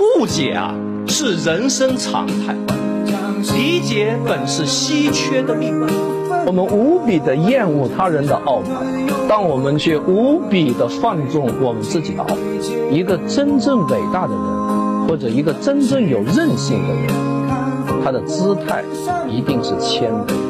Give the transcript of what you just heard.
误解啊是人生常态，理解本是稀缺的命。我们无比的厌恶他人的傲慢，但我们却无比的放纵我们自己的傲慢。一个真正伟大的人，或者一个真正有韧性的人，他的姿态一定是谦卑。